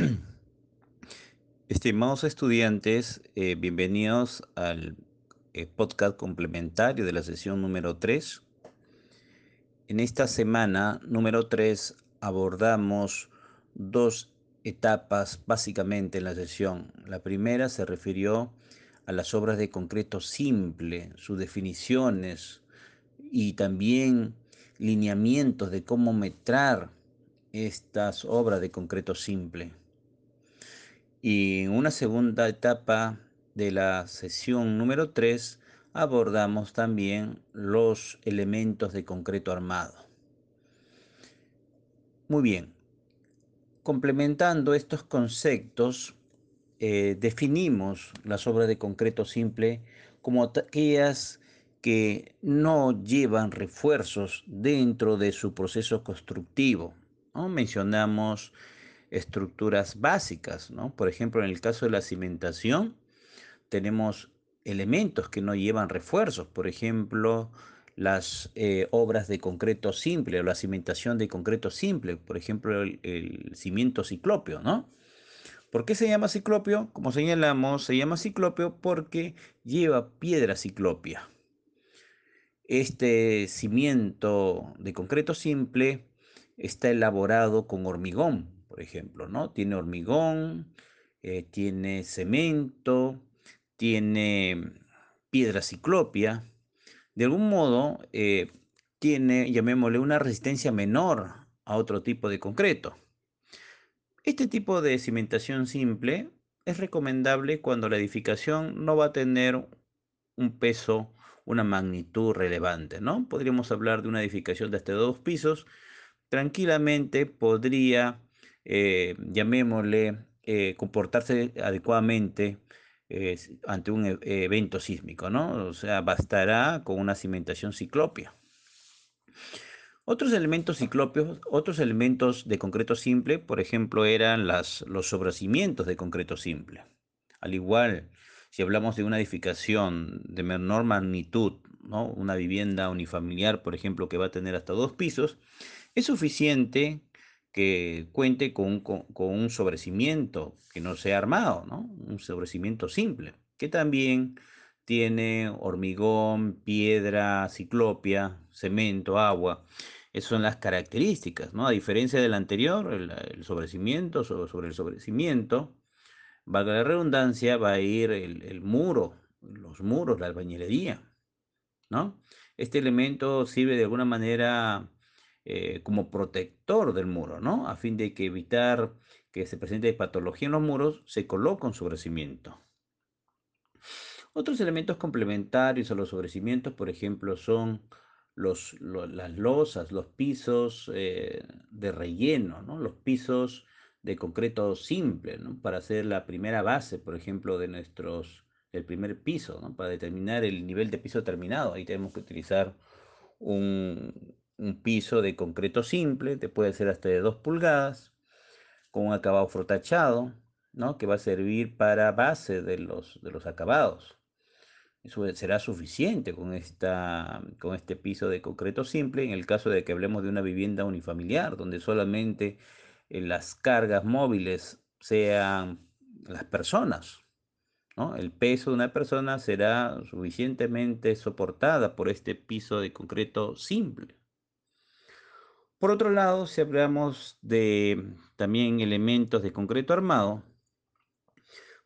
Estimados estudiantes, eh, bienvenidos al eh, podcast complementario de la sesión número 3. En esta semana número 3 abordamos dos etapas básicamente en la sesión. La primera se refirió a las obras de concreto simple, sus definiciones y también lineamientos de cómo metrar estas obras de concreto simple. Y en una segunda etapa de la sesión número 3 abordamos también los elementos de concreto armado. Muy bien, complementando estos conceptos, eh, definimos las obras de concreto simple como aquellas que no llevan refuerzos dentro de su proceso constructivo. Mencionamos estructuras básicas, ¿no? Por ejemplo, en el caso de la cimentación, tenemos elementos que no llevan refuerzos, por ejemplo, las eh, obras de concreto simple o la cimentación de concreto simple, por ejemplo, el, cimiento ciclópeo, ¿no? ¿Por qué se llama ciclópeo? Como señalamos, se llama ciclópeo porque lleva piedra ciclópea. Este cimiento de concreto simple está elaborado con hormigón, ejemplo, ¿no? Tiene hormigón, eh, tiene cemento, tiene piedra ciclopia. De algún modo, eh, tiene, llamémosle, una resistencia menor a otro tipo de concreto. Este tipo de cimentación simple es recomendable cuando la edificación no va a tener un peso, una magnitud relevante, ¿no? Podríamos hablar de una edificación de hasta dos pisos. Tranquilamente podría eh, llamémosle, eh, comportarse adecuadamente eh, ante un e, evento sísmico, ¿no? O sea, bastará con una cimentación ciclopia. Otros elementos ciclopios, otros elementos de concreto simple, por ejemplo, eran las, los sobrecimientos de concreto simple. Al igual, si hablamos de una edificación de menor magnitud, ¿no? una vivienda unifamiliar, por ejemplo, que va a tener hasta dos pisos, es suficiente que cuente con, un sobrecimiento que no sea armado, ¿no? Un sobrecimiento simple, que también tiene hormigón, piedra, ciclopia, cemento, agua. Esas son las características, ¿no? A diferencia del anterior, el, sobrecimiento sobre, el sobrecimiento, valga la redundancia, va a ir el, el muro, los muros, la albañilería, ¿no? Este elemento sirve de alguna manera eh, como protector del muro, ¿no? A fin de que evitar que se presente patología en los muros, se coloca un sobrecimiento. Otros elementos complementarios a los sobrecimientos, por ejemplo, son los, las losas, los pisos eh, de relleno, ¿no? los pisos de concreto simple, ¿no? para hacer la primera base, por ejemplo, de nuestros, el primer piso, ¿no? para determinar el nivel de piso terminado. Ahí tenemos que utilizar un, un piso de concreto simple, te puede ser hasta de 2 pulgadas, con un acabado frotachado, ¿no? que va a servir para base de los, de los acabados. Eso será suficiente con, esta, con este piso de concreto simple en el caso de que hablemos de una vivienda unifamiliar, donde solamente eh, las cargas móviles sean las personas. ¿no? El peso de una persona será suficientemente soportada por este piso de concreto simple. Por otro lado, si hablamos de también elementos de concreto armado,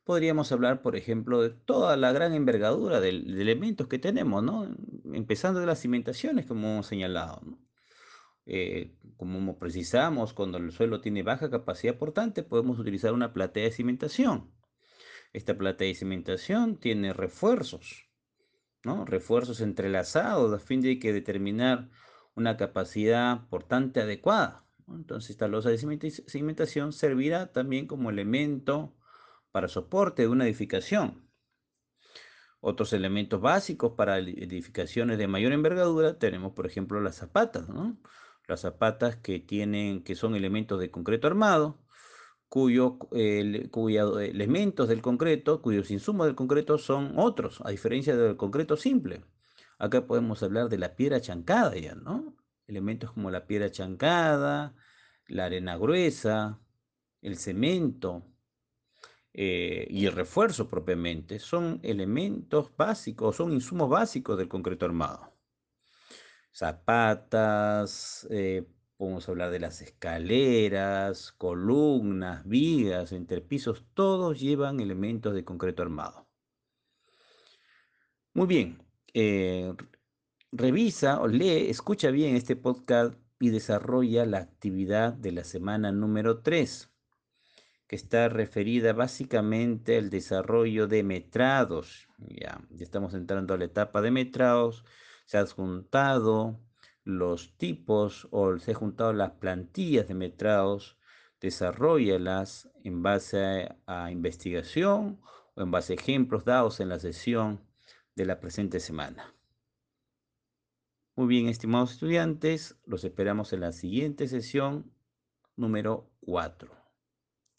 podríamos hablar, por ejemplo, de toda la gran envergadura de, elementos que tenemos, ¿no? Empezando de las cimentaciones, como hemos señalado, eh, como precisamos, cuando el suelo tiene baja capacidad portante, podemos utilizar una platea de cimentación. Esta platea de cimentación tiene refuerzos, ¿no? Refuerzos entrelazados a fin de que determinar una capacidad portante adecuada. Entonces esta losa de cimentación servirá también como elemento para soporte de una edificación. Otros elementos básicos para edificaciones de mayor envergadura tenemos, por ejemplo, las zapatas, Las zapatas que tienen, que son elementos de concreto armado, cuyo, cuyos elementos del concreto, cuyos insumos del concreto son otros, a diferencia del concreto simple. Acá podemos hablar de la piedra chancada ya, ¿no? Elementos como la piedra chancada, la arena gruesa, el cemento, eh, y el refuerzo propiamente son elementos básicos, son insumos básicos del concreto armado. Zapatas, eh, podemos hablar de las escaleras, columnas, vigas, entrepisos, todos llevan elementos de concreto armado. Muy bien, eh, revisa o lee, escucha bien este podcast y desarrolla la actividad de la semana número 3 que está referida básicamente al desarrollo de metrados. Ya, ya estamos entrando a la etapa de metrados. Se han juntado los tipos o se han juntado las plantillas de metrados. Desarrollalas en base a, a investigación o en base a ejemplos dados en la sesión de la presente semana. Muy bien, estimados estudiantes, los esperamos en la siguiente sesión número 4.